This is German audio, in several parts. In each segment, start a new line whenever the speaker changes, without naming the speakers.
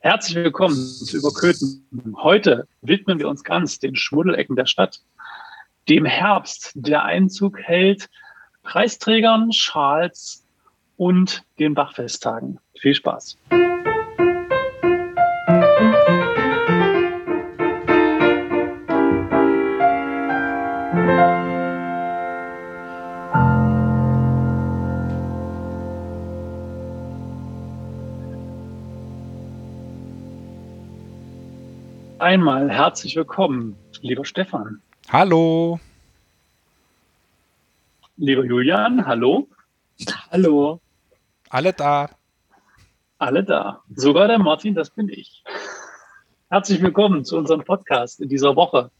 Herzlich willkommen zu Überköten. Heute widmen wir uns ganz den Schmuddelecken der Stadt, dem Herbst, der Einzug hält, Preisträgern, Schals und den Bachfesttagen. Viel Spaß. Einmal herzlich willkommen, lieber Stefan.
Hallo.
Lieber Julian, hallo.
Hallo.
Alle da.
Alle da. Sogar der Martin, das bin ich. Herzlich willkommen zu unserem Podcast in dieser Woche.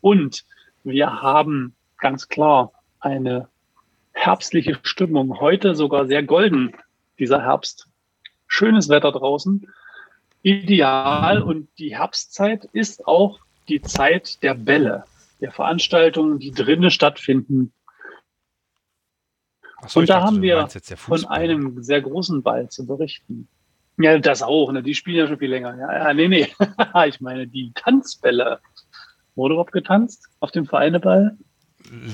Und wir haben ganz klar eine herbstliche Stimmung. Heute sogar sehr golden, dieser Herbst. Schönes Wetter draußen ideal und die Herbstzeit ist auch die Zeit der Bälle, der Veranstaltungen, die drinnen stattfinden. So, und da dachte, haben wir von einem sehr großen Ball zu berichten. Ja, das auch, ne? Die spielen ja schon viel länger. Ja, ja nee, nee. ich meine, die Tanzbälle. Wurde überhaupt getanzt auf dem Vereineball?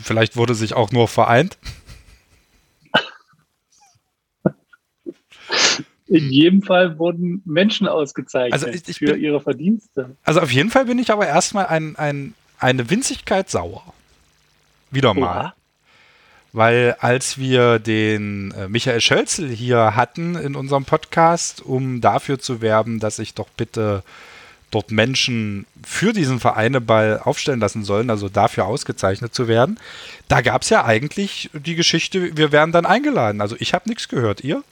Vielleicht wurde sich auch nur vereint.
In jedem Fall wurden Menschen ausgezeichnet also ich, ich für bin, ihre Verdienste.
Also auf jeden Fall bin ich aber erstmal ein, ein, eine Winzigkeit sauer. Wieder mal. Oha. Weil als wir den äh, Michael Schölzel hier hatten in unserem Podcast, um dafür zu werben, dass ich doch bitte dort Menschen für diesen Vereineball aufstellen lassen sollen, also dafür ausgezeichnet zu werden, da gab es ja eigentlich die Geschichte, wir werden dann eingeladen. Also ich habe nichts gehört. Ihr?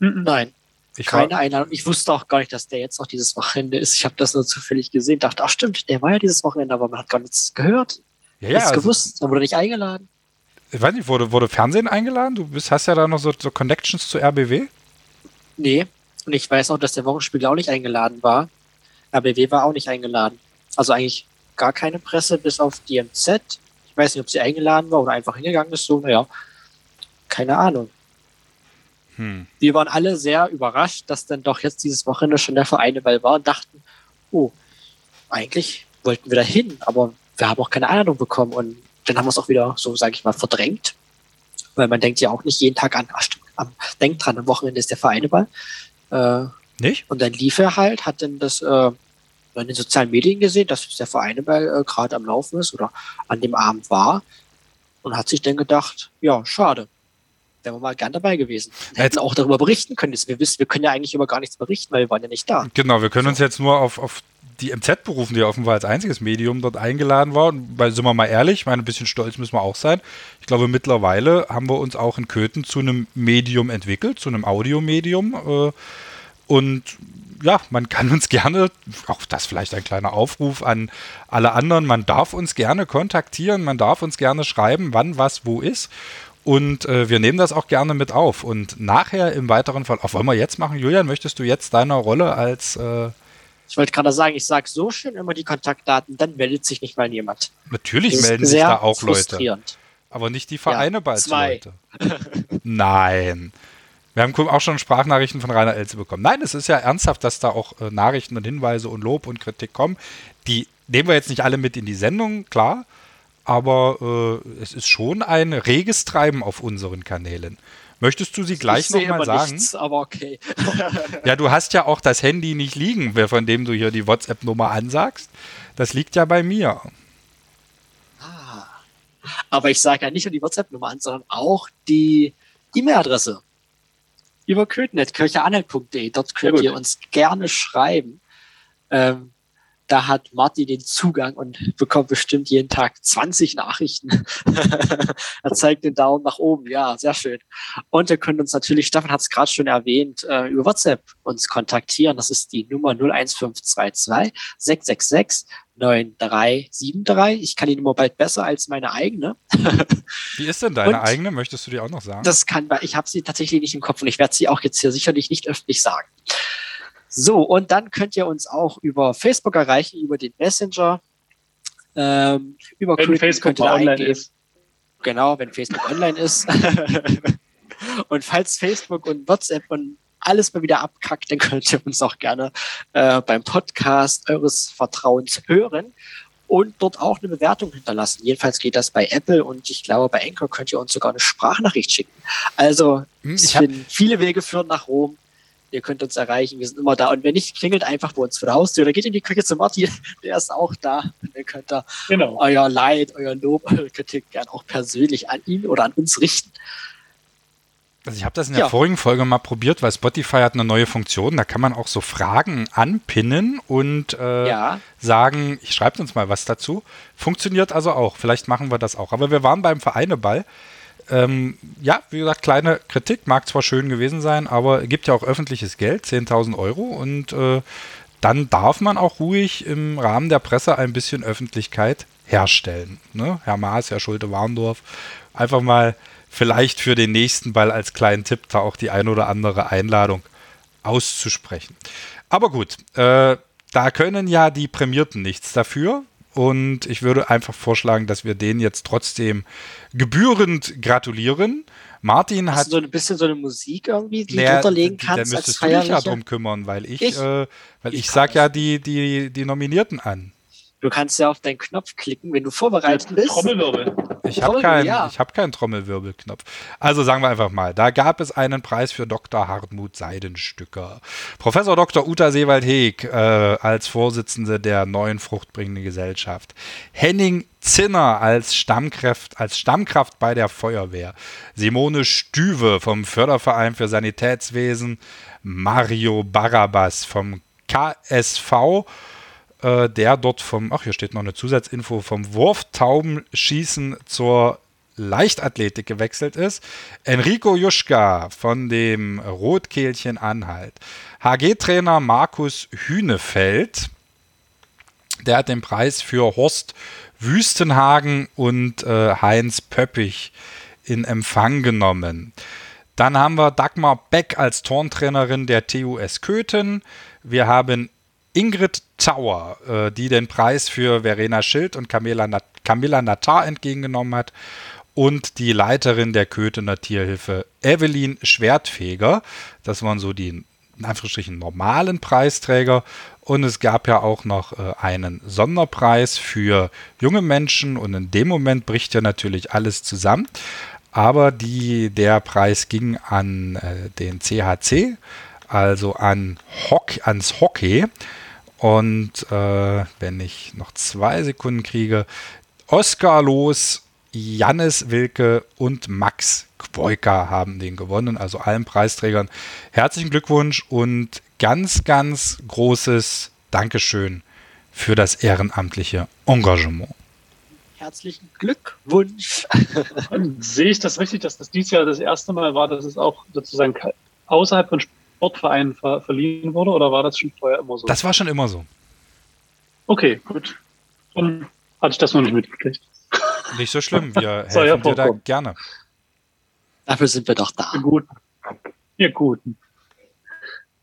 Nein. Ich keine Einladung. Ich wusste auch gar nicht, dass der jetzt noch dieses Wochenende ist. Ich habe das nur zufällig gesehen. Dachte, ach stimmt, der war ja dieses Wochenende, aber man hat gar nichts gehört. Ja, ja. Nichts also, gewusst. Man wurde nicht eingeladen.
Ich weiß nicht, wurde, wurde Fernsehen eingeladen? Du bist, hast ja da noch so, so Connections zu RBW?
Nee. Und ich weiß auch, dass der Wochenspiegel auch nicht eingeladen war. RBW war auch nicht eingeladen. Also eigentlich gar keine Presse, bis auf die MZ. Ich weiß nicht, ob sie eingeladen war oder einfach hingegangen ist. So, naja, keine Ahnung. Hm. Wir waren alle sehr überrascht, dass dann doch jetzt dieses Wochenende schon der Vereineball war und dachten, oh, eigentlich wollten wir da hin, aber wir haben auch keine Einladung bekommen und dann haben wir es auch wieder so, sage ich mal, verdrängt, weil man denkt ja auch nicht jeden Tag an, ach, am, denkt dran, am Wochenende ist der Vereineball. Äh,
nicht?
Und dann lief er halt, hat dann das äh, in den sozialen Medien gesehen, dass der Vereineball äh, gerade am Laufen ist oder an dem Abend war und hat sich dann gedacht, ja, schade, wären wir mal gern dabei gewesen. Wir hätten auch darüber berichten können. Wir wissen, wir können ja eigentlich über gar nichts berichten, weil wir waren ja nicht da.
Genau, wir können uns jetzt nur auf, auf die MZ berufen, die offenbar als einziges Medium dort eingeladen war. Und weil, sind wir mal ehrlich, ich meine, ein bisschen stolz müssen wir auch sein. Ich glaube, mittlerweile haben wir uns auch in Köthen zu einem Medium entwickelt, zu einem Audiomedium. Äh, und ja, man kann uns gerne, auch das vielleicht ein kleiner Aufruf an alle anderen, man darf uns gerne kontaktieren, man darf uns gerne schreiben, wann was wo ist. Und äh, wir nehmen das auch gerne mit auf. Und nachher im weiteren Fall, auch wollen wir jetzt machen, Julian, möchtest du jetzt deine Rolle als. Äh
ich wollte gerade sagen, ich sage so schön immer die Kontaktdaten, dann meldet sich nicht mal jemand.
Natürlich melden sich da auch Leute. Aber nicht die Vereine ja, bald Leute. Nein. Wir haben auch schon Sprachnachrichten von Rainer Elze bekommen. Nein, es ist ja ernsthaft, dass da auch äh, Nachrichten und Hinweise und Lob und Kritik kommen. Die nehmen wir jetzt nicht alle mit in die Sendung, klar aber äh, es ist schon ein reges Treiben auf unseren Kanälen. Möchtest du sie gleich nochmal sagen? Nichts,
aber okay.
ja, du hast ja auch das Handy nicht liegen, von dem du hier die WhatsApp-Nummer ansagst. Das liegt ja bei mir.
Ah. Aber ich sage ja nicht nur die WhatsApp-Nummer an, sondern auch die E-Mail-Adresse. Über köthnet, kircheanhalt.de. Dort könnt ihr uns gerne schreiben. Ähm, da hat Martin den Zugang und bekommt bestimmt jeden Tag 20 Nachrichten. er zeigt den Daumen nach oben. Ja, sehr schön. Und ihr könnt uns natürlich, Stefan hat es gerade schon erwähnt, äh, über WhatsApp uns kontaktieren. Das ist die Nummer 01522 666 9373. Ich kann die Nummer bald besser als meine eigene.
Wie ist denn deine und eigene? Möchtest du die auch noch sagen?
Das kann, ich habe sie tatsächlich nicht im Kopf und ich werde sie auch jetzt hier sicherlich nicht öffentlich sagen. So, und dann könnt ihr uns auch über Facebook erreichen, über den Messenger. Ähm, über
wenn Facebook online eingeben. ist.
Genau, wenn Facebook online ist. und falls Facebook und WhatsApp und alles mal wieder abkackt, dann könnt ihr uns auch gerne äh, beim Podcast eures Vertrauens hören und dort auch eine Bewertung hinterlassen. Jedenfalls geht das bei Apple und ich glaube, bei Anchor könnt ihr uns sogar eine Sprachnachricht schicken. Also,
Hm,
es
ich
finden viele Wege führen nach Rom. Ihr könnt uns erreichen, wir sind immer da. Und wenn nicht, klingelt einfach bei uns vor der Haustür oder geht in die Küche zu Martin, der ist auch da. Und dann könnt ihr
Genau.
euer Leid, euer Lob, eure Kritik gern auch persönlich an ihn oder an uns richten.
Also ich habe das in der
Ja.
vorigen Folge mal probiert, weil Spotify hat eine neue Funktion. Da kann man auch so Fragen anpinnen und äh,
Ja.
sagen, ich schreibe uns mal was dazu. Funktioniert also auch. Vielleicht machen wir das auch. Aber wir waren beim Vereineball. Ähm, ja, wie gesagt, kleine Kritik mag zwar schön gewesen sein, aber gibt ja auch öffentliches Geld, 10.000 Euro. Und äh, dann darf man auch ruhig im Rahmen der Presse ein bisschen Öffentlichkeit herstellen. Ne? Herr Maas, Herr Schulte-Warndorf, einfach mal vielleicht für den nächsten Ball als kleinen Tipp da auch die ein oder andere Einladung auszusprechen. Aber gut, äh, da können ja die Prämierten nichts dafür. Und ich würde einfach vorschlagen, dass wir denen jetzt trotzdem gebührend gratulieren. Martin
Hast
hat
du so ein bisschen so eine Musik irgendwie, die
Naja,
du drunterlegen
d- da
kannst als
müsstest du dich ja drum kümmern, weil ich,
Ich?
äh, weil
Ich
ich, sag ja die, die, die Nominierten an.
Du kannst ja auf deinen Knopf klicken, wenn du vorbereitet bist.
Trommelwirbel.
Ich habe keinen
ja.
ich hab keinen Trommelwirbelknopf. Also sagen wir einfach mal, da gab es einen Preis für Dr. Hartmut Seidenstücker. Professor Dr. Uta Seewald-Heeg äh, als Vorsitzende der neuen fruchtbringenden Gesellschaft. Henning Zinner als Stammkraft, als Stammkraft bei der Feuerwehr. Simone Stüwe vom Förderverein für Sanitätswesen. Mario Barabas vom KSV äh, der dort vom, ach hier steht noch eine Zusatzinfo, vom Wurftaubenschießen zur Leichtathletik gewechselt ist. Enrico Juschka von dem Rotkehlchen Anhalt. HG-Trainer Markus Hünefeld, der hat den Preis für Horst Wüstenhagen und äh, Heinz Pöppich in Empfang genommen. Dann haben wir Dagmar Beck als Turntrainerin der TUS Köthen. Wir haben Ingrid Tauer, äh, die den Preis für Verena Schild und Camilla, Nat Camilla Natar entgegengenommen hat. Und die Leiterin der Köthener Tierhilfe, Evelyn Schwertfeger. Das waren so die in Anführungsstrichen normalen Preisträger. Und es gab ja auch noch äh, einen Sonderpreis für junge Menschen. Und in dem Moment bricht ja natürlich alles zusammen. Aber die, der Preis ging an äh, den CHC, also an Hock, ans Hockey. Und äh, wenn ich noch zwei Sekunden kriege, Oskar Los, Jannis Wilke und Max Quoika haben den gewonnen. Also allen Preisträgern herzlichen Glückwunsch und ganz, ganz großes Dankeschön für das ehrenamtliche Engagement.
Herzlichen Glückwunsch.
Und sehe ich das richtig, dass das dieses Jahr das erste Mal war, dass es auch sozusagen außerhalb von Sportvereinen ver verliehen wurde oder war das schon vorher immer so?
Das war schon immer so.
okay, gut. Dann hatte ich das noch nicht mitgekriegt.
Nicht so schlimm. Wir
Soll ja
helfen dir da gerne.
Dafür sind wir doch da.
Ihr Guten. Ihr Guten.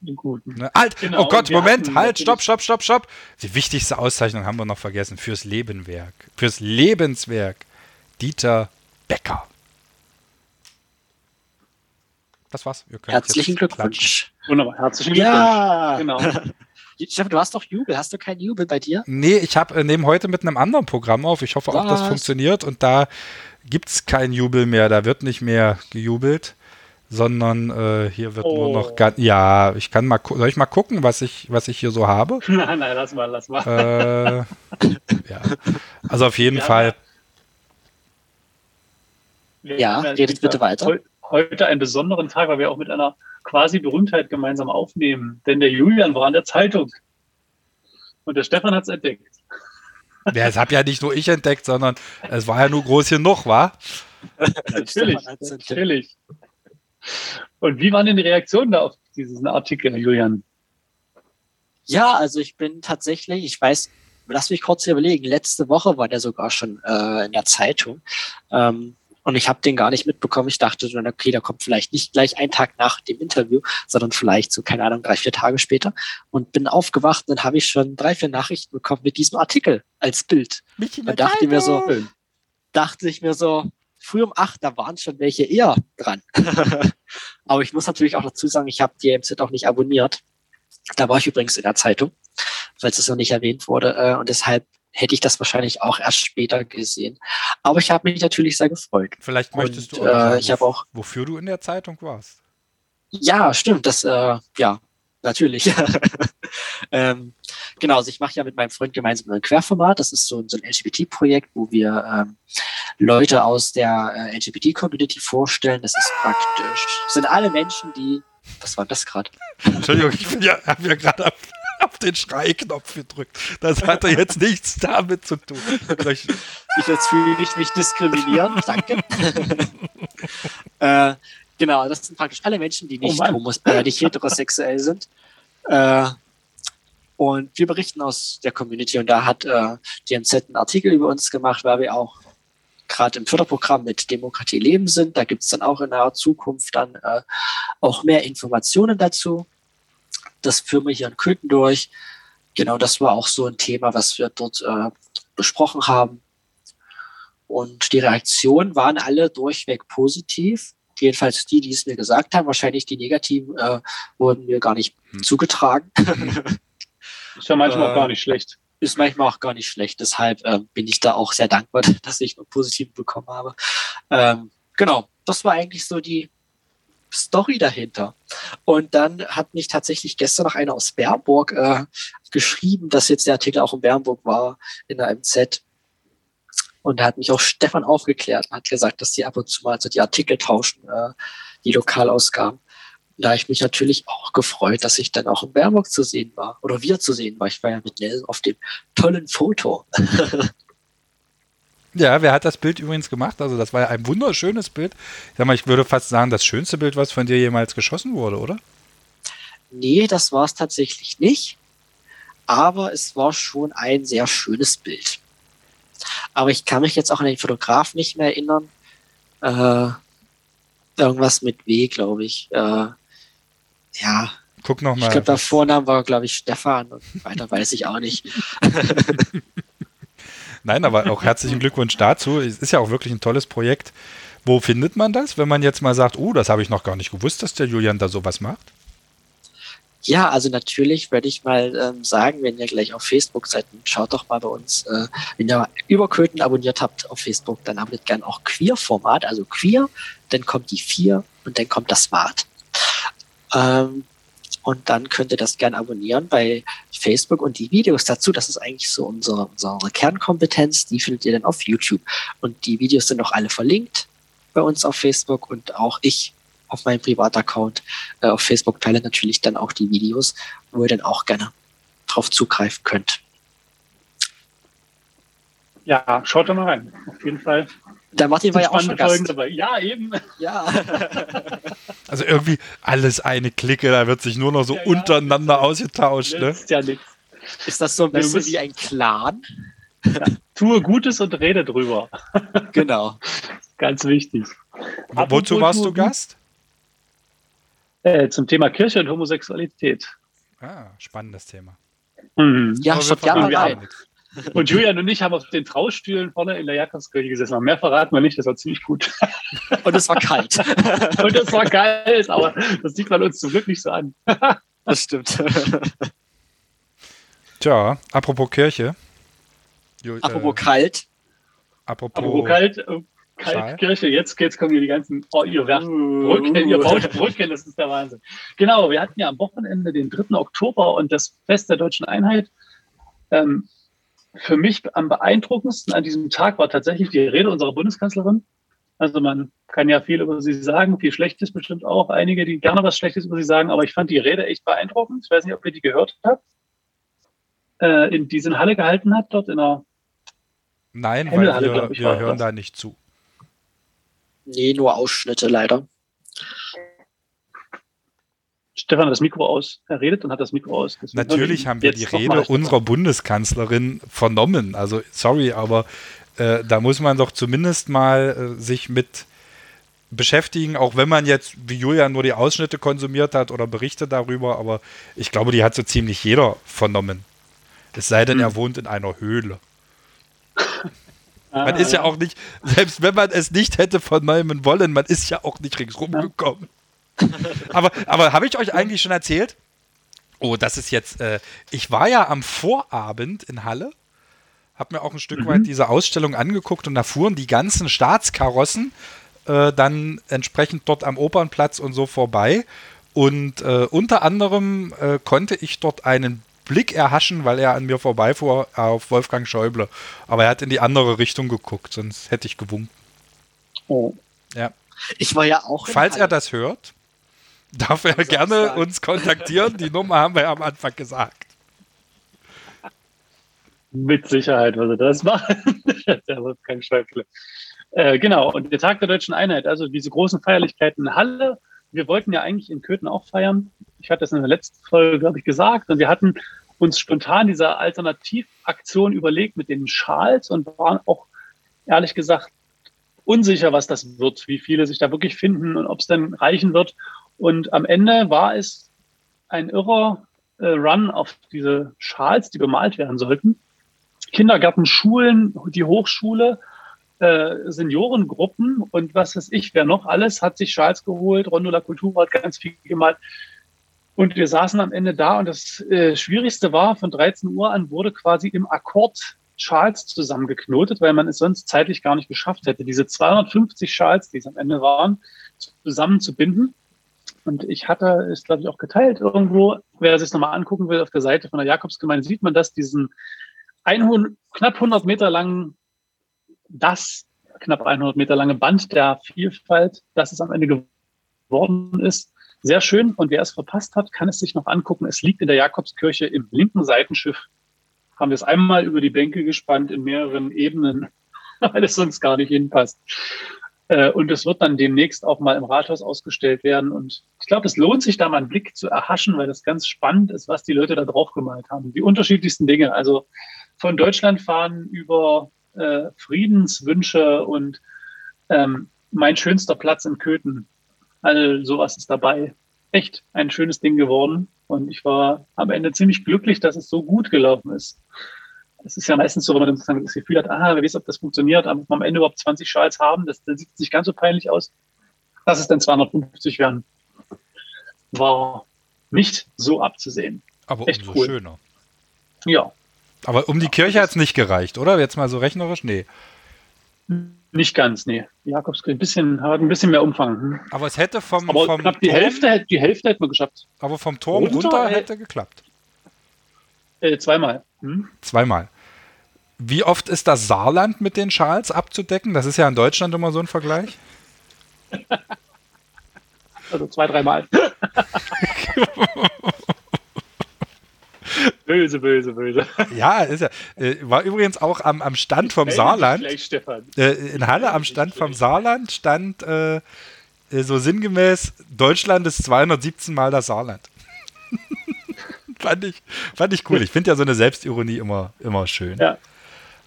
Ihr Guten.
Ne? Halt!
Genau,
oh Gott, Moment! Halt! Stopp, stopp, stopp, stopp! Die wichtigste Auszeichnung haben wir noch vergessen. Fürs Lebenwerk. Fürs Lebenswerk. Dieter Becker. Das war's. Ihr könnt
Herzlichen
jetzt klatschen.
Glückwunsch.
Wunderbar. Herzlichen Glückwunsch.
Ja.
Genau.
Steffen, du hast doch Jubel. Hast du keinen Jubel bei dir?
Nee, ich habe äh, nehme heute mit einem anderen Programm auf. Ich hoffe auch, das
Was?
funktioniert. Und da gibt es keinen Jubel mehr. Da wird nicht mehr gejubelt, sondern äh, hier wird nur
Oh.
noch ganz. Ja, ich kann mal. Soll ich mal gucken, was ich, was ich hier so habe?
nein, nein, lass mal, lass mal.
äh, ja. Also auf jeden
haben
Fall.
Ja, redet bitte weiter.
Heu- Heute einen besonderen Tag, weil wir auch mit einer quasi Berühmtheit gemeinsam aufnehmen. Denn der Julian war an der Zeitung. Und der Stefan hat es entdeckt.
Ja, das habe ja nicht nur ich entdeckt, sondern es war ja nur groß genug, war?
Natürlich, natürlich. Und wie waren denn die Reaktionen da auf diesen Artikel, Julian?
Ja, also ich bin tatsächlich, ich weiß, lass mich kurz überlegen, letzte Woche war der sogar schon äh, in der Zeitung. Ähm, und ich habe den gar nicht mitbekommen. Ich dachte dann, okay, der kommt vielleicht nicht gleich einen Tag nach dem Interview, sondern vielleicht so, keine Ahnung, drei, vier Tage später. Und bin aufgewacht und dann habe ich schon drei, vier Nachrichten bekommen mit diesem Artikel als Bild. Da dachte ich mir so, dachte ich mir so, früh um acht, da waren schon welche eher dran. Aber ich muss natürlich auch dazu sagen, ich habe die MZ auch nicht abonniert. Da war ich übrigens in der Zeitung, falls es noch nicht erwähnt wurde. Äh, und deshalb hätte ich das wahrscheinlich auch erst später gesehen. Aber ich habe mich natürlich sehr gefreut.
Vielleicht möchtest
Und,
du
äh, ich habe auch
wofür du in der Zeitung warst.
Ja, stimmt. Das, äh, ja, natürlich. ähm, genau, also ich mache ja mit meinem Freund gemeinsam ein Querformat. Das ist so, so ein LGBT-Projekt, wo wir ähm, Leute aus der äh, LGBT-Community vorstellen. Das ist praktisch, das sind alle Menschen, die. Was war das gerade?
Entschuldigung, ich bin ja, habe ja gerade auf, den Schreiknopf gedrückt. Das hatte jetzt nichts damit zu tun. Ich,
jetzt fühle ich mich diskriminieren. Danke. äh, genau, das sind praktisch alle Menschen, die
Oh
nicht,
Mann.
homos äh, nicht heterosexuell sind. Äh, und wir berichten aus der Community und da hat äh, die MZ einen Artikel über uns gemacht, weil wir auch gerade im Förderprogramm mit Demokratie leben sind. Da gibt es dann auch in naher Zukunft dann äh, auch mehr Informationen dazu. Das führen wir hier in Köthen durch. Genau, das war auch so ein Thema, was wir dort äh, besprochen haben. Und die Reaktionen waren alle durchweg positiv. Jedenfalls die, die es mir gesagt haben. Wahrscheinlich die negativen äh, wurden mir gar nicht
Hm.
zugetragen.
Ist ja manchmal
Äh,
auch gar nicht schlecht.
Ist manchmal auch gar nicht schlecht. Deshalb äh, bin ich da auch sehr dankbar, dass ich nur positiv bekommen habe. Ähm, genau, das war eigentlich so die Story dahinter. Und dann hat mich tatsächlich gestern noch einer aus Bernburg äh, geschrieben, dass jetzt der Artikel auch in Bernburg war, in der MZ. Und da hat mich auch Stefan aufgeklärt und hat gesagt, dass die ab und zu mal so die Artikel tauschen, äh, die Lokalausgaben. Da ich mich natürlich auch gefreut, dass ich dann auch in Bernburg zu sehen war. Oder wir zu sehen war. Ich war ja mit Nell auf dem tollen Foto.
ja, wer hat das Bild übrigens gemacht? Also das war ja ein wunderschönes Bild. Ich sag mal, ich würde fast sagen, das schönste Bild, was von dir jemals geschossen wurde, oder?
Nee, das war es tatsächlich nicht. Aber es war schon ein sehr schönes Bild. Aber ich kann mich jetzt auch an den Fotograf nicht mehr erinnern. Äh, irgendwas mit W, glaube ich. Äh, ja,
Guck noch
ich glaube, der Vorname war, glaube ich, Stefan und weiter weiß ich auch nicht.
Nein, aber auch herzlichen Glückwunsch dazu. Es ist ja auch wirklich ein tolles Projekt. Wo findet man das, wenn man jetzt mal sagt, oh, das habe ich noch gar nicht gewusst, dass der Julian da sowas macht?
Ja, also natürlich würde ich mal ähm, sagen, wenn ihr gleich auf Facebook seid, schaut doch mal bei uns, äh, wenn ihr Überköten abonniert habt auf Facebook, dann abonniert gern auch Queer-Format, also Queer, dann kommt die 4 und dann kommt das Smart. Ähm, und dann könnt ihr das gern abonnieren bei Facebook und die Videos dazu, das ist eigentlich so unsere, unsere Kernkompetenz, die findet ihr dann auf YouTube. Und die Videos sind auch alle verlinkt bei uns auf Facebook und auch ich auf meinem Privataccount äh, auf Facebook teile natürlich dann auch die Videos, wo ihr dann auch gerne drauf zugreifen könnt.
Ja, schaut da mal rein. Auf jeden Fall.
Der Martin war ja auch schon Gast.
dabei. Ja, eben.
Ja.
Also irgendwie alles eine Clique, da wird sich nur noch so
Ja, ja.
untereinander ausgetauscht. Ne?
Nützt ja nichts.
Ist das so ein bisschen
bist-
wie ein Clan?
Tue Gutes und rede drüber.
Genau.
Ganz wichtig.
Wo- Wozu warst du Gast?
Äh, zum Thema Kirche und Homosexualität.
Ah, spannendes Thema.
Mhm.
Ja, schaut gerne
verraten
rein.
Und Julian und ich haben auf den Traustühlen vorne in der Jakobskirche gesessen. Aber mehr verraten wir nicht, das war ziemlich gut.
Und es war kalt.
Und es war geil, aber das sieht man uns zum Glück nicht so an.
Das stimmt.
Tja, apropos Kirche. Ju-
Apropos
äh,
kalt.
apropos,
wo kalt, äh,
Schal.
kalt Kirche, jetzt, jetzt kommen hier die ganzen, oh, ihr werft Brücken, ihr baut Brücken, das ist der Wahnsinn. Genau, wir hatten ja am Wochenende den 3. Oktober und das Fest der deutschen Einheit. Ähm, für mich am beeindruckendsten an diesem Tag war tatsächlich die Rede unserer Bundeskanzlerin. Also man kann ja viel über sie sagen, viel Schlechtes bestimmt auch, einige, die gerne was Schlechtes über sie sagen, aber ich fand die Rede echt beeindruckend. Ich weiß nicht, ob ihr die gehört habt. Äh, in diese Halle gehalten hat, dort in der
Nein, weil wir,
ich,
wir hören
das.
da nicht zu.
Nee, nur Ausschnitte leider.
Stefan hat das Mikro aus. Er redet und hat das Mikro aus. Deswegen hören
Natürlich haben wir die Rede unserer Bundeskanzlerin vernommen. Also sorry, aber äh, da muss man doch zumindest mal äh, sich mit beschäftigen, auch wenn man jetzt wie Julian nur die Ausschnitte konsumiert hat oder Berichte darüber, aber ich glaube, die hat so ziemlich jeder vernommen. Es sei denn,
Hm.
er wohnt in einer Höhle. Ah, man ist ja. ja auch nicht, selbst wenn man es nicht hätte neuem wollen, man ist ja auch nicht ringsrum ja. gekommen. aber aber habe ich euch eigentlich schon erzählt? Oh, das ist jetzt, äh, ich war ja am Vorabend in Halle, habe mir auch ein Stück mhm. weit diese Ausstellung angeguckt und da fuhren die ganzen Staatskarossen äh, dann entsprechend dort am Opernplatz und so vorbei. Und äh, unter anderem äh, konnte ich dort einen Blick erhaschen, weil er an mir vorbeifuhr auf Wolfgang Schäuble. Aber er hat in die andere Richtung geguckt, sonst hätte ich gewunken.
Oh. Ja. Ich war ja auch.
Falls er das hört, darf er gerne uns kontaktieren. Die Nummer haben wir ja am Anfang gesagt.
Mit Sicherheit würde er das machen. der Wolfgang Schäuble. Äh, genau, und der Tag der Deutschen Einheit, also diese großen Feierlichkeiten in Halle. Wir wollten ja eigentlich in Köthen auch feiern. Ich hatte das in der letzten Folge, glaube ich, gesagt. Und wir hatten uns spontan diese Alternativaktion überlegt mit den Schals und waren auch ehrlich gesagt unsicher, was das wird, wie viele sich da wirklich finden und ob es denn reichen wird. Und am Ende war es ein irrer äh, Run auf diese Schals, die bemalt werden sollten. Kindergärten, Schulen, die Hochschule, äh, Seniorengruppen und was weiß ich, wer noch alles hat sich Schals geholt. Rondola Kultur hat ganz viel gemalt. Und wir saßen am Ende da und das äh, Schwierigste war, von 13 Uhr an wurde quasi im Akkord Schals zusammengeknotet, weil man es sonst zeitlich gar nicht geschafft hätte, diese 250 Schals, die es am Ende waren, zusammenzubinden. Und ich hatte es, glaube ich, auch geteilt irgendwo. Wer sich nochmal angucken will, auf der Seite von der Jakobsgemeinde sieht man das, diesen 100, knapp 100 Meter langen, das knapp 100 Meter lange Band der Vielfalt, das es am Ende geworden ist. Sehr schön. Und wer es verpasst hat, kann es sich noch angucken. Es liegt in der Jakobskirche im linken Seitenschiff. Haben wir es einmal über die Bänke gespannt in mehreren Ebenen, weil es sonst gar nicht hinpasst. Äh, und es wird dann demnächst auch mal im Rathaus ausgestellt werden. Und ich glaube, es lohnt sich da mal einen Blick zu erhaschen, weil das ganz spannend ist, was die Leute da drauf gemalt haben. Die unterschiedlichsten Dinge. Also von Deutschland fahren über äh, Friedenswünsche und ähm, mein schönster Platz in Köthen All sowas ist dabei. Echt ein schönes Ding geworden. Und ich war am Ende ziemlich glücklich, dass es so gut gelaufen ist. Es ist ja meistens so, wenn man dann das Gefühl hat, ah, wer weiß, ob das funktioniert, aber am Ende überhaupt 20 Schals haben, das, das sieht nicht ganz so peinlich aus. Dass es dann 250 werden, war nicht so abzusehen.
Aber Echt umso cool. schöner.
Ja.
Aber um die Kirche hat es nicht gereicht, oder? Jetzt mal so rechnerisch? Nee.
Nicht ganz, nee. Jakobskirche, ein bisschen, hat ein bisschen mehr Umfang. Hm.
Aber es hätte vom,
aber
vom
knapp die Turm, Hälfte, die Hälfte hätten wir geschafft.
Aber vom Turm runter, runter hätte geklappt.
Äh, zweimal.
Hm? Zweimal. Wie oft ist das Saarland mit den Schals abzudecken? Das ist ja in Deutschland immer so ein Vergleich.
also zwei, dreimal. Böse, böse, böse.
Ja, ist ja. Äh, war übrigens auch am, am Stand vom Saarland. Äh, in Halle am Stand vom Saarland stand äh, äh, so sinngemäß: Deutschland ist 217 Mal das Saarland. fand, ich, fand ich cool. Ich finde ja so eine Selbstironie immer, immer schön.
Ja.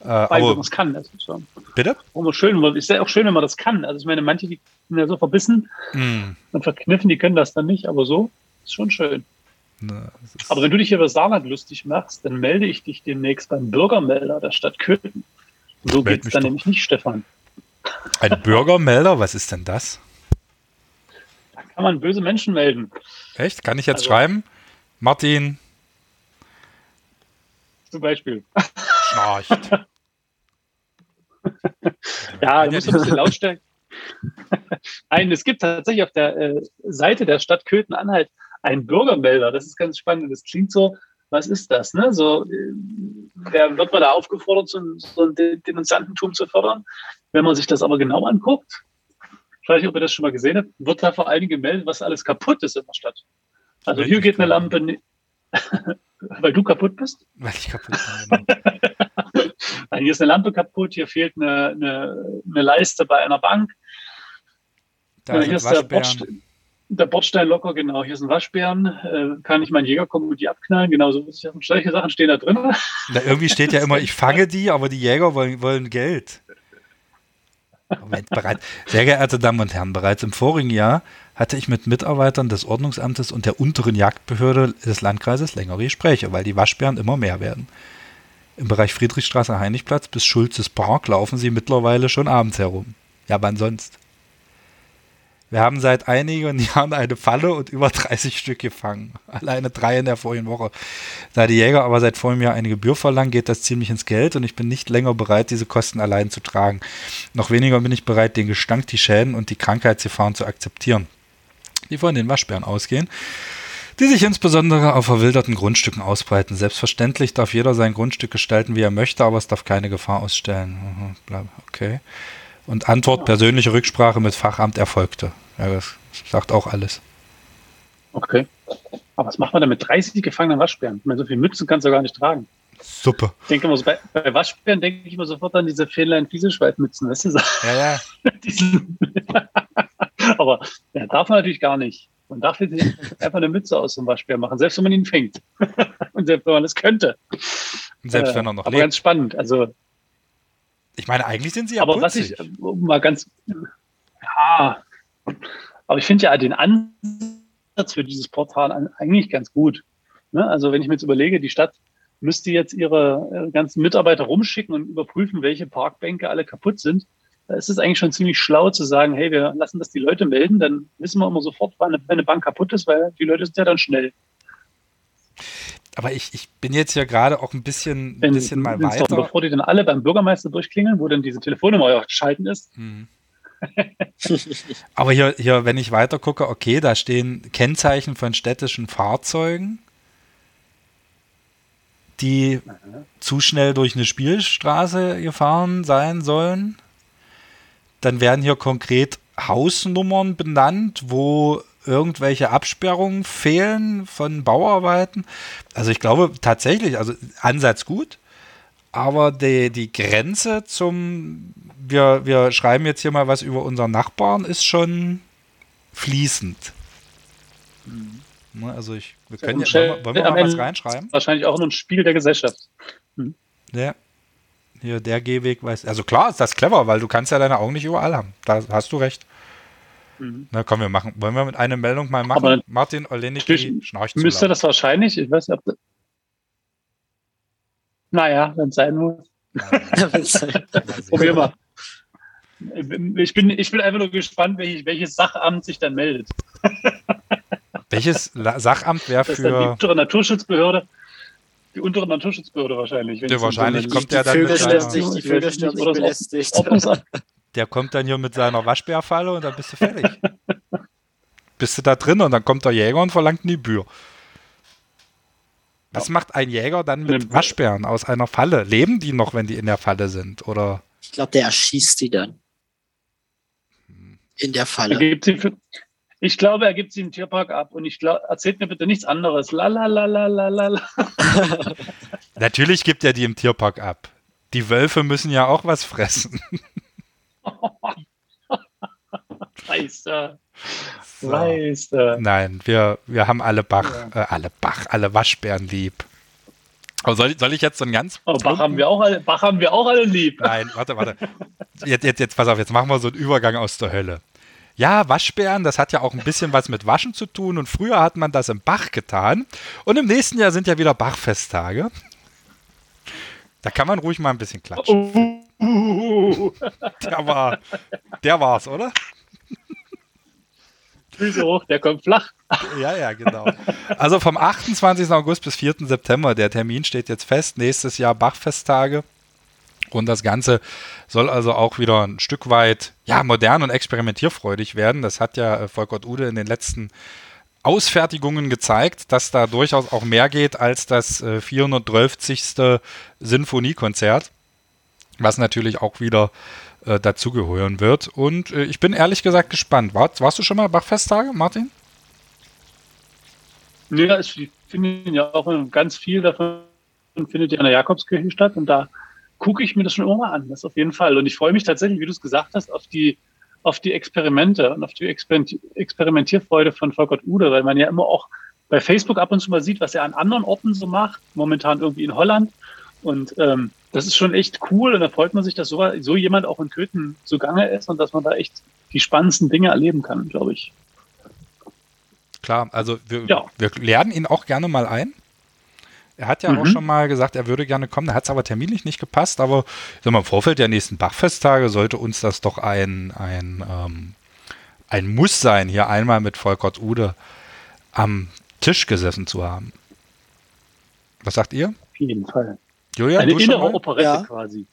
Äh, wenn man es kann. Das ist schon.
Bitte?
Immer schön, ist ja auch schön, wenn man das kann. Also ich meine, manche, die sind ja so verbissen mm. und verkniffen, die können das dann nicht, aber so ist schon schön. Ne, Aber wenn du dich über Saarland lustig machst, dann melde ich dich demnächst beim Bürgermelder der Stadt Köthen. So geht es dann doch. nämlich nicht, Stefan.
Ein Bürgermelder? Was ist denn das?
Da kann man böse Menschen melden.
Echt? Kann ich jetzt also, schreiben? Martin.
Zum Beispiel.
Schnarcht.
ja, du musst ein bisschen lautstärker. Nein, es gibt tatsächlich auf der äh, Seite der Stadt Köthen-Anhalt ein Bürgermelder. Das ist ganz spannend. Das klingt so, was ist das? Ne? So, wer wird man da aufgefordert, so, so ein Denunziantentum zu fördern? Wenn man sich das aber genau anguckt, ich weiß nicht, ob ihr das schon mal gesehen habt, wird da vor allen Dingen gemeldet, was alles kaputt ist in der Stadt. Also hier geht eine Lampe, weil du kaputt bist?
Weil ich kaputt bin. Genau.
hier ist eine Lampe kaputt, hier fehlt eine, eine, eine Leiste bei einer Bank.
Da hier ist der Bordstein
der Bordstein locker, genau. Hier ist ein Waschbären. Äh, kann ich meinen Jäger kommen und die abknallen? Genau so. Solche Sachen stehen da drin.
Na, irgendwie steht ja immer, ich fange die, aber die Jäger wollen, wollen Geld. Moment, bereit. Sehr geehrte Damen und Herren, bereits im vorigen Jahr hatte ich mit Mitarbeitern des Ordnungsamtes und der unteren Jagdbehörde des Landkreises längere Gespräche, weil die Waschbären immer mehr werden. Im Bereich Friedrichstraße, Heinrichplatz bis Schulzes Park laufen sie mittlerweile schon abends herum. Ja, wann sonst? Wir haben seit einigen Jahren eine Falle und über 30 Stück gefangen. Alleine drei in der vorigen Woche. Da die Jäger aber seit vorem Jahr eine Gebühr verlangen, geht das ziemlich ins Geld und ich bin nicht länger bereit, diese Kosten allein zu tragen. Noch weniger bin ich bereit, den Gestank, die Schäden und die Krankheitsgefahren zu akzeptieren, die von den Waschbären ausgehen die sich insbesondere auf verwilderten Grundstücken ausbreiten. Selbstverständlich darf jeder sein Grundstück gestalten, wie er möchte, aber es darf keine Gefahr ausstellen. Okay. Und Antwort, persönliche Rücksprache mit Fachamt erfolgte. Ja, das sagt auch alles.
Okay. Aber was macht man denn mit 30 gefangenen Waschbären? Ich meine, so viele Mützen kannst du gar nicht tragen.
Suppe.
Ich denke immer so, bei, bei Waschbären denke ich immer sofort an diese Fähnlein-Fieselschweif-Mützen, weißt du? So.
Ja, ja.
aber ja, darf man natürlich gar nicht. Man darf jetzt einfach eine Mütze aus dem Waschbär machen, selbst wenn man ihn fängt. Und selbst wenn man es könnte.
Und selbst wenn er noch
aber
lebt.
ganz spannend. Also,
Ich meine, eigentlich sind sie ja
aber was
putzig.
ich um mal ganz, ja, aber ich finde ja den Ansatz für dieses Portal eigentlich ganz gut. Ne? Also wenn ich mir jetzt überlege, die Stadt müsste jetzt ihre äh, ganzen Mitarbeiter rumschicken und überprüfen, welche Parkbänke alle kaputt sind. Da ist es eigentlich schon ziemlich schlau zu sagen, hey, wir lassen das die Leute melden, dann wissen wir immer sofort, wann eine, Bank kaputt ist, weil die Leute sind ja dann schnell.
Aber ich, ich bin jetzt ja gerade auch ein bisschen, ein
Wenn,
bisschen mal
wenn's doch,
weiter.
bevor die dann alle beim Bürgermeister durchklingeln, wo dann diese Telefonnummer ja schalten ist.
Mhm. Aber hier, hier, wenn ich weiter gucke, okay, da stehen Kennzeichen von städtischen Fahrzeugen, die zu schnell durch eine Spielstraße gefahren sein sollen. Dann werden hier konkret Hausnummern benannt, wo irgendwelche Absperrungen fehlen von Bauarbeiten. Also ich glaube tatsächlich, also Ansatz gut, aber die, die Grenze zum, wir, wir schreiben jetzt hier mal was über unseren Nachbarn, ist schon fließend. Ne, Also ich, wir können ja, wollen wir, wollen wir mal was reinschreiben?
Wahrscheinlich auch nur ein Spiel der Gesellschaft.
Ja. Hier, der Gehweg weiß. Also klar ist das clever, weil du kannst ja deine Augen nicht überall haben. Da hast du recht.
Mhm.
Na komm, wir machen. Wollen wir mit einer Meldung mal machen?
Aber
Martin Olenicki schnarcht zu
Müsste
laut.
das wahrscheinlich, ich weiß nicht, ob das, naja, wenn es sein muss. Probier mal. Ich bin, ich bin einfach nur gespannt, welches, welches Sachamt sich dann meldet.
Welches Sachamt wäre
Das ist dann die
für.
untere Naturschutzbehörde. Die untere Naturschutzbehörde wahrscheinlich.
Ja, wahrscheinlich
dann-
kommt
die
der dann
Vögel
mit
stören
seiner-
sich, die Vögel
nicht,
sich belästigt.
Der kommt dann hier mit seiner Waschbärfalle und dann bist du fertig. bist du da drin und dann kommt der Jäger und verlangt eine Gebühr. Was macht ein Jäger dann mit Waschbären aus einer Falle? Leben die noch, wenn die in der Falle sind? Oder
Ich glaube, der erschießt die dann. In der
Er
Falle.
gibt sie für, ich glaube, er gibt sie im Tierpark ab und ich glaube, erzählt mir bitte nichts anderes. La la la la la la.
Natürlich gibt er die im Tierpark ab. Die Wölfe müssen ja auch was fressen.
Scheiße.
So.
Scheiße.
Nein, wir, wir haben alle Bach, äh, alle Bach, alle Waschbären lieb. Aber soll, ich- soll ich jetzt so ein ganz.
Aber Bach haben wir auch alle, Bach haben wir auch alle lieb.
Nein, warte, warte. Jetzt, jetzt, jetzt, pass auf, jetzt machen wir so einen Übergang aus der Hölle. Ja, Waschbären, das hat ja auch ein bisschen was mit Waschen zu tun und früher hat man das im Bach getan und im nächsten Jahr sind ja wieder Bachfesttage. Da kann man ruhig mal ein bisschen klatschen.
Uh,
Der war, der war's, oder?
Füße hoch, der kommt flach.
Ja, ja, genau. Also vom 28. August bis 4. September, der Termin steht jetzt fest, nächstes Jahr Bachfesttage. Und das Ganze soll also auch wieder ein Stück weit ja, modern und experimentierfreudig werden. Das hat ja äh, Volkert Ude in den letzten Ausfertigungen gezeigt, dass da durchaus auch mehr geht als das äh, 412. Sinfoniekonzert, was natürlich auch wieder äh, dazugehören wird. Und äh, ich bin ehrlich gesagt gespannt. War, warst du schon mal Bachfesttage, Martin?
Ja, es finden ja auch ganz viel davon findet ja in der Jakobskirche statt und da gucke ich mir das schon immer mal an, das auf jeden Fall. Und ich freue mich tatsächlich, wie du es gesagt hast, auf die, auf die Experimente und auf die Experimenti- Experimentierfreude von Volkert Ude, weil man ja immer auch bei Facebook ab und zu mal sieht, was er an anderen Orten so macht, momentan irgendwie in Holland. Und ähm, das ist schon echt cool und da freut man sich, dass so, so jemand auch in Köthen zugange ist und dass man da echt die spannendsten Dinge erleben kann, glaube ich.
Klar, also wir,
Ja.
wir laden ihn auch gerne mal ein. Er hat ja mhm. auch schon mal gesagt, er würde gerne kommen. Da hat es aber terminlich nicht gepasst. Aber sag mal, im Vorfeld der nächsten Bachfesttage sollte uns das doch ein, ein, ähm, ein Muss sein, hier einmal mit Volkert Ude am Tisch gesessen zu haben. Was sagt ihr?
Auf jeden Fall.
Julia,
Eine innere Operette ja. quasi.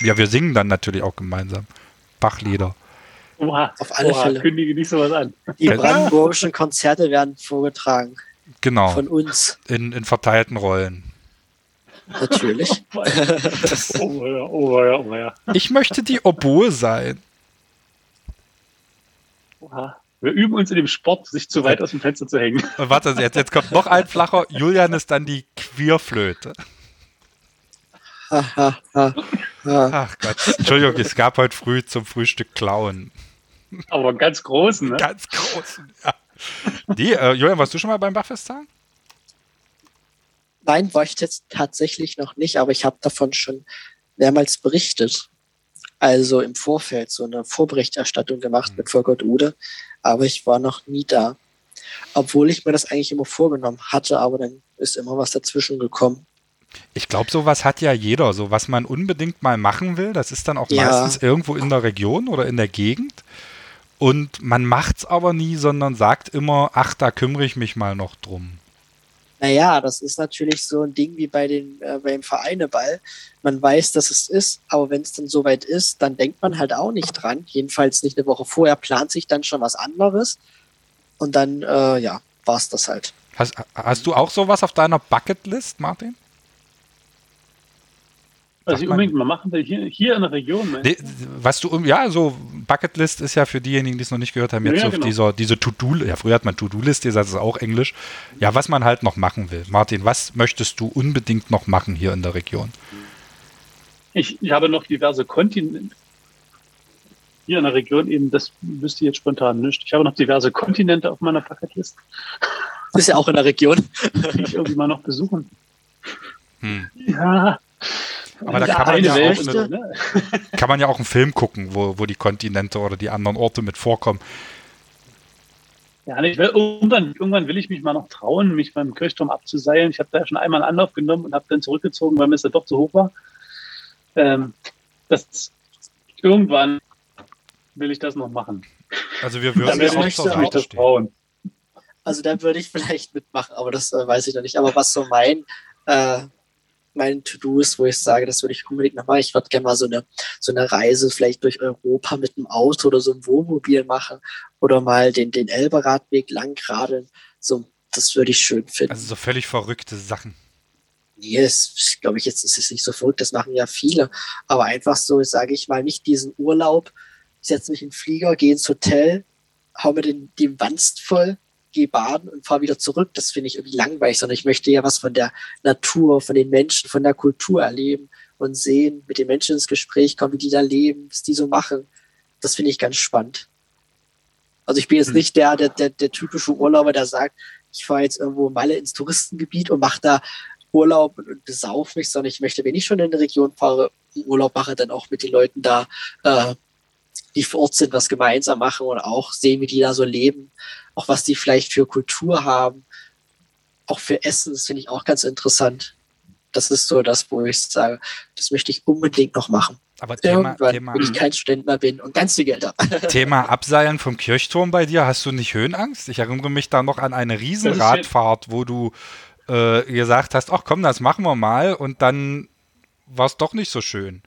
Ja, wir singen dann natürlich auch gemeinsam. Bachlieder.
Oha, auf alle Oha, Fälle.
Kündige nicht sowas an.
Die brandenburgischen Konzerte werden vorgetragen.
Genau.
Von uns.
In, in verteilten Rollen.
Natürlich.
oh, ja, oh, ja, oh, ja.
Ich möchte die Oboe sein.
Oha. Wir üben uns in dem Sport, sich zu weit aus dem Fenster zu hängen.
Warte, jetzt, jetzt kommt noch ein flacher. Julian ist dann die Queerflöte. Ach Gott. Entschuldigung, es gab heute früh zum Frühstück Klauen.
Aber ganz großen, ne?
Ganz großen, ja. Die, äh, Julian, warst du schon mal beim Bachfesttag?
Nein, war ich jetzt tatsächlich noch nicht, aber ich habe davon schon mehrmals berichtet. Also im Vorfeld so eine Vorberichterstattung gemacht mhm. mit Volker Ude, aber ich war noch nie da. Obwohl ich mir das eigentlich immer vorgenommen hatte, aber dann ist immer was dazwischen gekommen.
Ich glaube, sowas hat ja jeder. So was man unbedingt mal machen will, das ist dann auch ja. meistens irgendwo in der Region oder in der Gegend. Und man macht es aber nie, sondern sagt immer, ach, da kümmere ich mich mal noch drum.
Naja, das ist natürlich so ein Ding wie bei den, äh, beim Vereineball. Man weiß, dass es ist, aber wenn es dann soweit ist, dann denkt man halt auch nicht dran. Jedenfalls nicht eine Woche vorher, plant sich dann schon was anderes. Und dann, äh, ja, war es das halt.
Hast, hast du auch sowas auf deiner Bucketlist, Martin?
Was ich unbedingt mal machen will, hier, hier in der Region. Nee,
was du, ja, so Bucketlist ist ja für diejenigen, die es noch nicht gehört haben, jetzt ja, ja, genau. dieser, diese To-Do, ja, früher hat man To-Do-List, das ist auch Englisch. Ja, was man halt noch machen will. Martin, was möchtest du unbedingt noch machen hier in der Region?
Ich, ich habe noch diverse Kontinente. Hier in der Region eben, das wüsste ich jetzt spontan nicht. Ich habe noch diverse Kontinente auf meiner Bucketlist.
Das ist ja auch in der Region.
Die ich irgendwie mal noch besuchen.
Hm.
Ja,
aber da kann man, ja auch eine, ne? kann man ja auch einen Film gucken, wo, wo die Kontinente oder die anderen Orte mit vorkommen.
Ja, ich will, irgendwann, irgendwann will ich mich mal noch trauen, mich beim Kirchturm abzuseilen. Ich habe da schon einmal einen Anlauf genommen und habe dann zurückgezogen, weil mir es da doch zu hoch war. Ähm, das, irgendwann will ich das noch machen.
Also wir würden
ja, auch, auch das trauen.
Also da würde ich vielleicht mitmachen, aber das äh, weiß ich noch nicht. Aber was so mein äh, meinen To-Dos, wo ich sage, das würde ich unbedingt noch machen. Ich würde gerne mal so eine, so eine Reise vielleicht durch Europa mit einem Auto oder so einem Wohnmobil machen oder mal den, den Elberadweg lang radeln. So, das würde ich schön finden.
Also so völlig verrückte Sachen.
Nee, das glaube ich jetzt ist es nicht so verrückt, das machen ja viele. Aber einfach so, sage ich mal, nicht diesen Urlaub, ich setze mich in den Flieger, gehe ins Hotel, hau mir den, den Wanst voll, gehe baden und fahre wieder zurück. Das finde ich irgendwie langweilig, sondern ich möchte ja was von der Natur, von den Menschen, von der Kultur erleben und sehen, mit den Menschen ins Gespräch kommen, wie die da leben, was die so machen. Das finde ich ganz spannend. Also ich bin jetzt hm. nicht der, der, der, der typische Urlauber, der sagt, ich fahre jetzt irgendwo mal ins Touristengebiet und mache da Urlaub und besauf mich, sondern ich möchte, wenn ich schon in eine Region fahre, Urlaub mache, dann auch mit den Leuten da, äh, die vor Ort sind, was gemeinsam machen und auch sehen, wie die da so leben auch was die vielleicht für Kultur haben, auch für Essen, das finde ich auch ganz interessant. Das ist so das, wo ich sage, das möchte ich unbedingt noch machen.
Aber Thema,
Irgendwann,
Thema,
wenn ich kein Student mehr bin und ganz viel Geld habe.
Thema Abseilen vom Kirchturm bei dir, hast du nicht Höhenangst? Ich erinnere mich da noch an eine Riesenradfahrt, wo du äh, gesagt hast, ach komm, das machen wir mal und dann war es doch nicht so schön.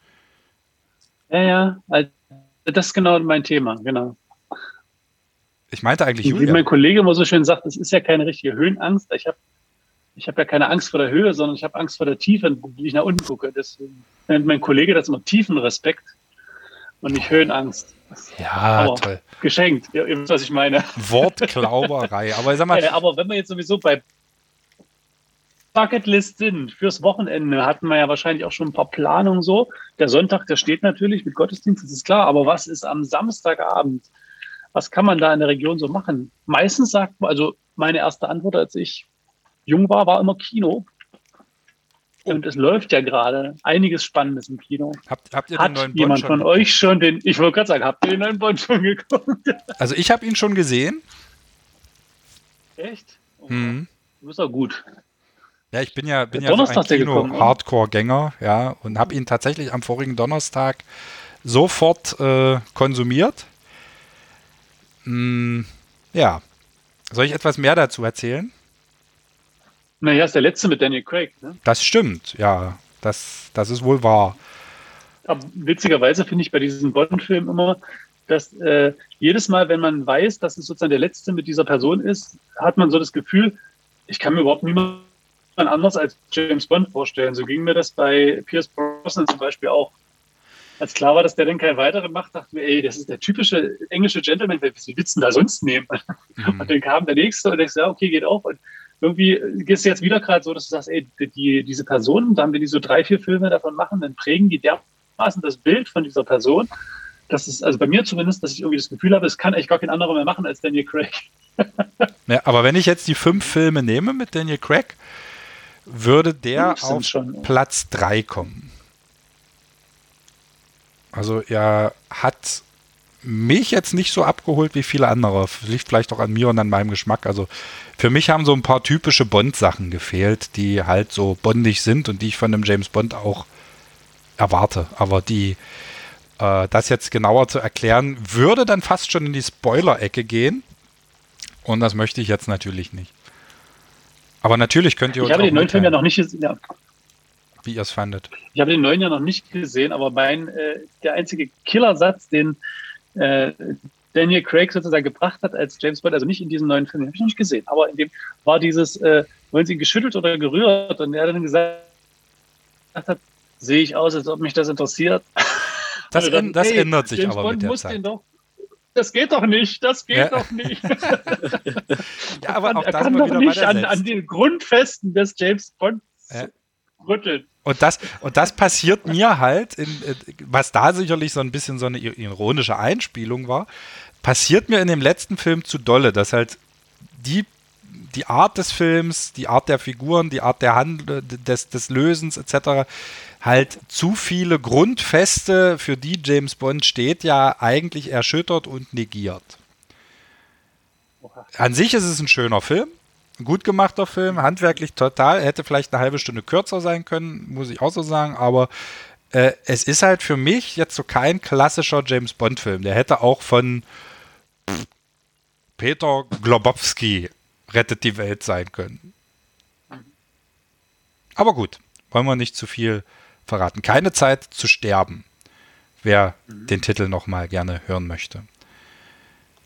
Ja, ja, also das ist genau mein Thema, genau.
Ich meinte eigentlich
Julia. Wie mein Kollege immer so schön sagt, das ist ja keine richtige Höhenangst. Ich habe ich hab ja keine Angst vor der Höhe, sondern ich habe Angst vor der Tiefe, wie ich nach unten gucke. Deswegen nennt mein Kollege das immer Tiefenrespekt und nicht Höhenangst.
Ja, aber toll.
Geschenkt, ihr, wisst, was ich meine.
Wortklauberei. aber sag mal.
aber wenn wir jetzt sowieso bei Bucketlist sind fürs Wochenende, hatten wir ja wahrscheinlich auch schon ein paar Planungen so. Der Sonntag, der steht natürlich mit Gottesdienst, das ist klar. Aber was ist am Samstagabend? was kann man da in der Region so machen? Meistens sagt man, also meine erste Antwort, als ich jung war, war immer Kino. Und es läuft ja gerade einiges Spannendes im Kino.
Habt, habt ihr
Hat
den neuen Bond
jemand von euch schon den, ich wollte gerade sagen, habt ihr den neuen Bond schon geguckt?
Also ich habe ihn schon gesehen.
Echt? Oh,
mhm.
Du bist auch gut.
Ja, ich bin ja, bin
Der
ja so ein? Kino-Hardcore-Gänger, ja, und habe ihn tatsächlich am vorigen Donnerstag sofort äh, konsumiert. Mm, ja. Soll ich etwas mehr dazu erzählen?
Naja, ist der letzte mit Daniel Craig. Ne?
Das stimmt, ja. Das, das ist wohl wahr.
Aber witzigerweise finde ich bei diesen Bond-Filmen immer, dass äh, jedes Mal, wenn man weiß, dass es sozusagen der letzte mit dieser Person ist, hat man so das Gefühl, ich kann mir überhaupt niemand anders als James Bond vorstellen. So ging mir das bei Pierce Brosnan zum Beispiel auch. Als klar war, dass der dann keinen weiteren macht, dachten wir, ey, das ist der typische englische Gentleman, wie willst du denn da sonst nehmen?
Mhm.
Und dann kam der nächste und denkst, ja, okay, geht auch. Und irgendwie ist es jetzt wieder gerade so, dass du sagst, ey, die, diese Person, dann wenn die so drei, vier Filme davon machen, dann prägen die dermaßen das Bild von dieser Person. Das ist, also bei mir zumindest, dass ich irgendwie das Gefühl habe, es kann echt gar kein anderer mehr machen als Daniel Craig.
Ja, aber wenn ich jetzt die fünf Filme nehme mit Daniel Craig, würde der
sind
auf
schon.
Platz 3 kommen. Also er hat mich jetzt nicht so abgeholt wie viele andere. Liegt vielleicht auch an mir und an meinem Geschmack. Also für mich haben so ein paar typische Bond-Sachen gefehlt, die halt so bondig sind und die ich von einem James Bond auch erwarte. Aber die, äh, das jetzt genauer zu erklären, würde dann fast schon in die Spoiler-Ecke gehen. Und das möchte ich jetzt natürlich nicht. Aber natürlich könnt ihr uns
Ich habe den neuen Film ja noch nicht gesehen. Ja,
wie ihr es fandet.
ich habe den neuen ja noch nicht gesehen, aber mein, äh, der einzige Killersatz, den äh, Daniel Craig sozusagen gebracht hat als James Bond, also nicht in diesem neuen Film, den habe ich noch nicht gesehen, aber in dem war dieses, äh, wollen Sie ihn geschüttelt oder gerührt? Und er dann gesagt hat, sehe ich aus, als ob mich das interessiert.
Das,
Also
änd- das
hey,
ändert sich
James
aber
Bond
mit der
muss
Zeit.
den doch, das geht doch nicht, das geht
Ja.
doch nicht.
Ja, aber auch
er
da
kann doch nicht an, an den Grundfesten des James Bond
Ja.
rütteln.
Und das, und das passiert mir halt, in, was da sicherlich so ein bisschen so eine ironische Einspielung war, passiert mir in dem letzten Film zu dolle, dass halt die, die Art des Films, die Art der Figuren, die Art der Hand, des, des Lösens etc. halt zu viele Grundfeste, für die James Bond steht, ja eigentlich erschüttert und negiert. An sich ist es ein schöner Film, ein gut gemachter Film, handwerklich total. Hätte vielleicht eine halbe Stunde kürzer sein können, muss ich auch so sagen, aber äh, es ist halt für mich jetzt so kein klassischer James Bond-Film. Der hätte auch von Peter Globowski rettet die Welt sein können. Aber gut, wollen wir nicht zu viel verraten. Keine Zeit zu sterben, wer den Titel nochmal gerne hören möchte.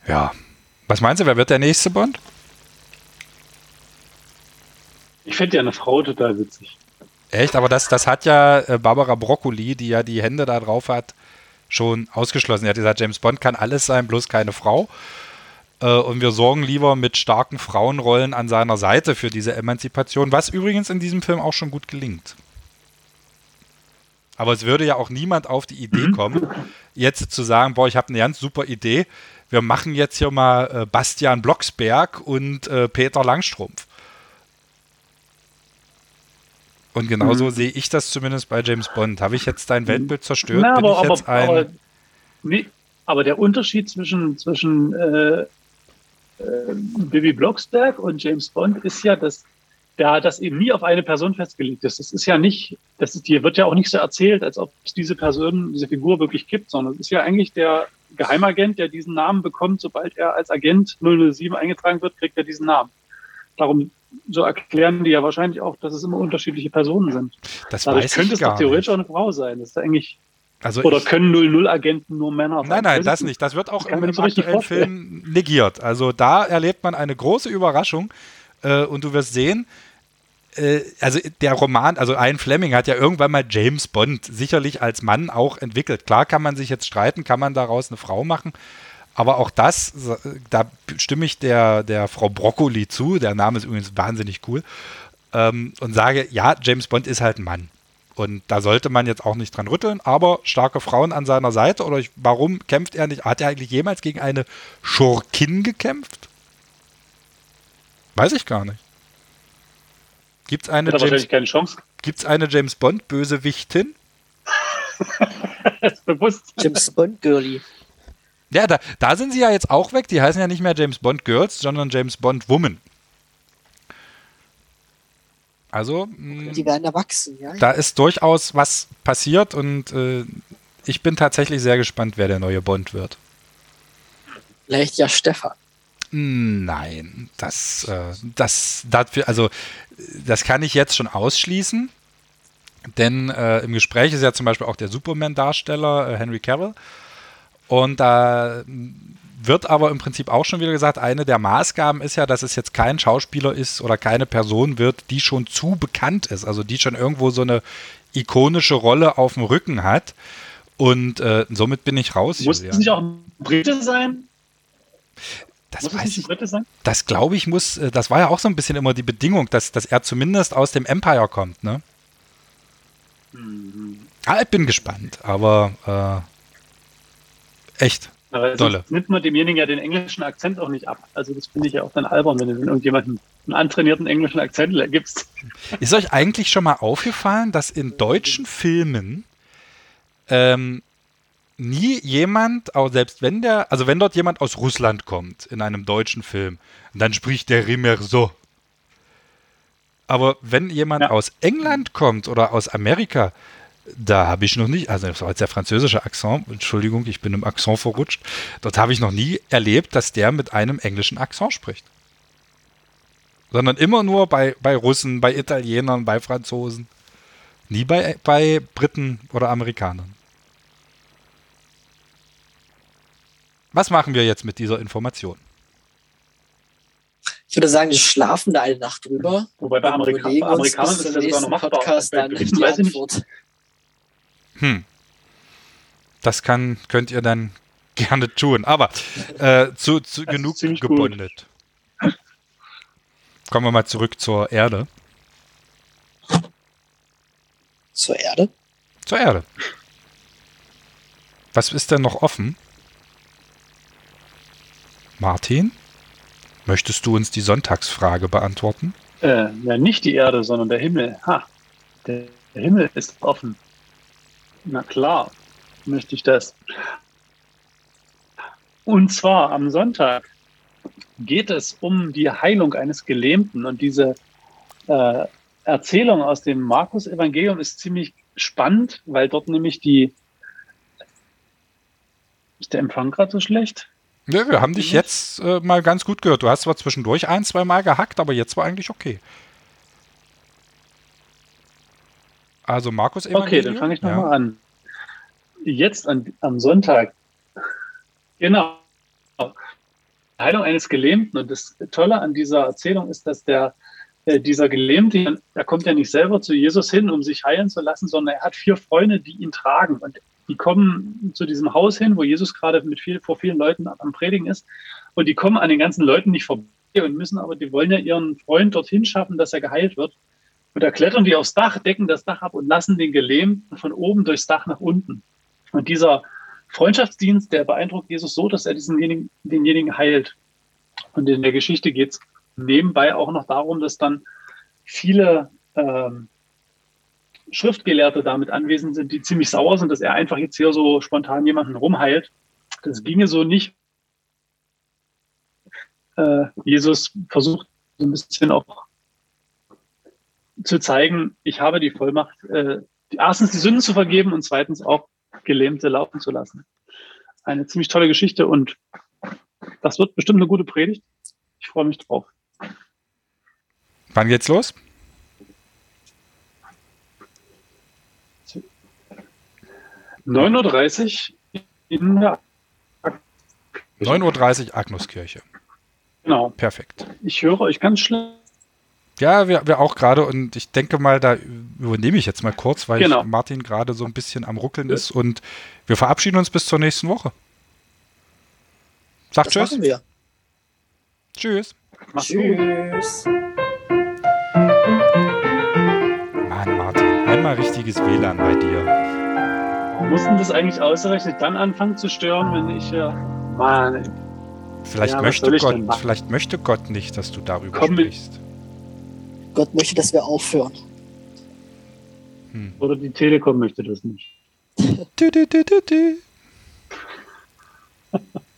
Ja. Was meinst du, wer wird der nächste Bond?
Ich finde ja eine Frau total witzig.
Echt? Aber das, das hat ja äh, Barbara Broccoli, die ja die Hände da drauf hat, schon ausgeschlossen. Sie hat gesagt, James Bond kann alles sein, bloß keine Frau. Äh, und wir sorgen lieber mit starken Frauenrollen an seiner Seite für diese Emanzipation, was übrigens in diesem Film auch schon gut gelingt. Aber es würde ja auch niemand auf die Idee kommen, jetzt zu sagen, boah, ich habe eine ganz super Idee. Wir machen jetzt hier mal äh, Bastian Blocksberg und äh, Peter Langstrumpf. Und genauso
Mhm.
sehe ich das zumindest bei James Bond. Habe ich jetzt dein Weltbild zerstört?
Na, aber, aber, aber, nee, aber der Unterschied zwischen, zwischen äh, äh, Bibi Blocksberg und James Bond ist ja, dass da das eben nie auf eine Person festgelegt ist. Das ist ja nicht, das ist, hier wird ja auch nicht so erzählt, als ob es diese Person, diese Figur wirklich gibt, sondern es ist ja eigentlich der Geheimagent, der diesen Namen bekommt, sobald er als Agent 007 eingetragen wird, kriegt er diesen Namen. Darum, so erklären die ja wahrscheinlich auch, dass es immer unterschiedliche Personen sind.
das
Dadurch
weiß
könnte es doch theoretisch
nicht.
auch eine Frau sein. Das ist eigentlich,
Also
oder
ich,
können 00-Agenten nur Männer sein?
nein, nein, das
ich
nicht. Das wird auch im,
so
aktuellen Film negiert. Also da erlebt man eine große Überraschung äh, und du wirst sehen, äh, also der Roman, also Ian Fleming hat ja irgendwann mal James Bond sicherlich als Mann auch entwickelt. Klar kann man sich jetzt streiten, kann man daraus eine Frau machen. Aber auch das, da stimme ich der, der Frau Broccoli zu, der Name ist übrigens wahnsinnig cool, ähm, und sage, ja, James Bond ist halt ein Mann. Und da sollte man jetzt auch nicht dran rütteln, aber starke Frauen an seiner Seite oder ich, warum kämpft er nicht? Hat er eigentlich jemals gegen eine Schurkin gekämpft? Weiß ich gar nicht. Gibt es eine, James, gibt's eine James Bond Bösewichtin?
Das ist bewusst.
James Bond Girlie.
Ja, da, da sind sie ja jetzt auch weg. Die heißen ja nicht mehr James Bond Girls, sondern James Bond Woman. Also,
mh, die werden erwachsen, ja.
Da ist durchaus was passiert und äh, ich bin tatsächlich sehr gespannt, wer der neue Bond wird.
Vielleicht ja Stefan.
Nein, das, äh, das, dafür, also das kann ich jetzt schon ausschließen, denn äh, im Gespräch ist ja zum Beispiel auch der Superman-Darsteller äh, Henry Cavill und da wird aber im Prinzip auch schon wieder gesagt, eine der Maßgaben ist ja, dass es jetzt kein Schauspieler ist oder keine Person wird, die schon zu bekannt ist, also die schon irgendwo so eine ikonische Rolle auf dem Rücken hat. Und äh, somit bin ich raus.
Muss es nicht auch ein Brite sein?
Das muss weiß ich. Sein? Das glaube ich muss, äh, das war ja auch so ein bisschen immer die Bedingung, dass, dass er zumindest aus dem Empire kommt, ne? Mhm. Ah, ich bin gespannt, aber äh, echt.
Aber Dolle. nimmt man demjenigen ja den englischen Akzent auch nicht ab. Also das finde ich ja auch dann albern, wenn du irgendjemanden einen antrainierten englischen Akzent gibst.
Ist euch eigentlich schon mal aufgefallen, dass in deutschen Filmen ähm, nie jemand, auch selbst wenn der, also wenn dort jemand aus Russland kommt in einem deutschen Film, dann spricht der Rimmer so. Aber wenn jemand ja. aus England kommt oder aus Amerika, da habe ich noch nicht, also das war jetzt der französische Akzent, Entschuldigung, ich bin im Akzent verrutscht, dort habe ich noch nie erlebt, dass der mit einem englischen Akzent spricht. Sondern immer nur bei, bei Russen, bei Italienern, bei Franzosen. Nie bei, bei Briten oder Amerikanern. Was machen wir jetzt mit dieser Information?
Ich würde sagen, wir schlafen da eine Nacht drüber.
Wobei bei Amerika Amerikanern ist das sogar noch machbar.
Podcast dann die Antwort.
Hm. Das kann, könnt ihr dann gerne tun. Aber äh, zu, zu genug gebondet. Gut. Kommen wir mal zurück zur Erde.
Zur Erde?
Zur Erde. Was ist denn noch offen? Martin, möchtest du uns die Sonntagsfrage beantworten?
Äh, ja, nicht die Erde, sondern der Himmel. Ha, der Himmel ist offen. Na klar, möchte ich das. Und zwar am Sonntag geht es um die Heilung eines Gelähmten. Und diese äh, Erzählung aus dem Markus-Evangelium ist ziemlich spannend, weil dort nämlich die. Ist der Empfang gerade so schlecht?
Ja, wir haben dich jetzt äh, mal ganz gut gehört. Du hast zwar zwischendurch ein, zwei Mal gehackt, aber jetzt war eigentlich okay. Also Markus
Evangelium. Okay, dann fange ich nochmal ja. an. Jetzt an, am Sonntag. Genau. Heilung eines Gelähmten. Und das Tolle an dieser Erzählung ist, dass der, äh, dieser Gelähmte, der kommt ja nicht selber zu Jesus hin, um sich heilen zu lassen, sondern er hat vier Freunde, die ihn tragen. Und die kommen zu diesem Haus hin, wo Jesus gerade mit viel, vor vielen Leuten am Predigen ist. Und die kommen an den ganzen Leuten nicht vorbei und müssen aber, die wollen ja ihren Freund dorthin schaffen, dass er geheilt wird. Und da klettern die aufs Dach, decken das Dach ab und lassen den Gelähmten von oben durchs Dach nach unten. Und dieser Freundschaftsdienst, der beeindruckt Jesus so, dass er diesenjenigen, denjenigen heilt. Und in der Geschichte geht es nebenbei auch noch darum, dass dann viele ähm, Schriftgelehrte damit anwesend sind, die ziemlich sauer sind, dass er einfach jetzt hier so spontan jemanden rumheilt. Das ginge so nicht. Äh, Jesus versucht so ein bisschen auch zu zeigen, ich habe die Vollmacht, äh, erstens die Sünden zu vergeben und zweitens auch Gelähmte laufen zu lassen. Eine ziemlich tolle Geschichte und das wird bestimmt eine gute Predigt. Ich freue mich drauf.
Wann geht's los?
9.30 Uhr in der
9.30 Uhr Agnuskirche.
Genau.
Perfekt.
Ich höre euch ganz schlecht.
Ja, wir, wir auch gerade und ich denke mal, da übernehme ich jetzt mal kurz, weil genau. Martin gerade so ein bisschen am Ruckeln ja. ist und wir verabschieden uns bis zur nächsten Woche. Sagt das Tschüss. Wir. Tschüss.
Mach's tschüss.
Mann, Martin, einmal richtiges WLAN bei dir.
Mussten das eigentlich ausgerechnet dann anfangen zu stören, wenn ich ja. Mann.
Vielleicht, ja, möchte Gott, vielleicht möchte Gott nicht, dass du darüber Komm sprichst.
Gott möchte, dass wir aufhören.
Hm. Oder die Telekom möchte das nicht.
du, du, du, du, du.